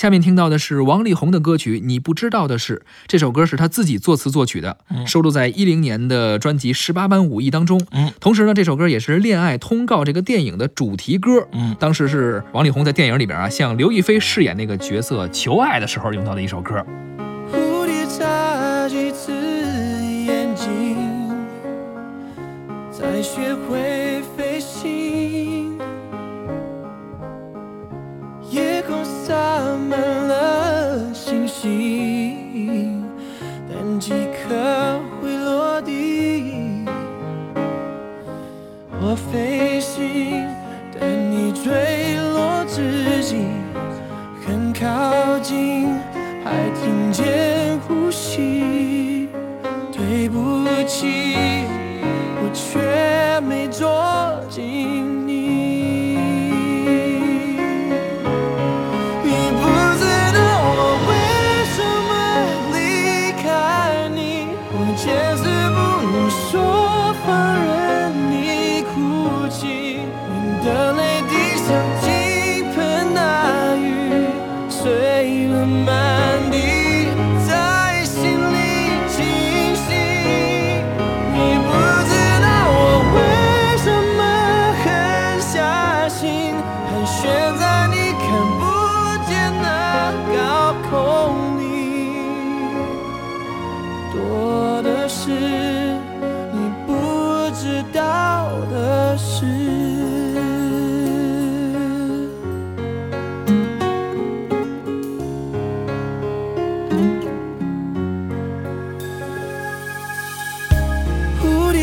下面听到的是王力宏的歌曲《你不知道的是》，这首歌是他自己作词作曲的，收录在一零年的专辑《十八般武艺》当中。嗯，同时呢，这首歌也是《恋爱通告》这个电影的主题歌。嗯，当时是王力宏在电影里边啊，向刘亦菲饰演那个角色求爱的时候用到的一首歌。蝴蝶眨几次眼睛，才学会我飞行，等你坠落之际，很靠近，还听见呼吸。对不起，我却没捉紧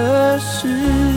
的事。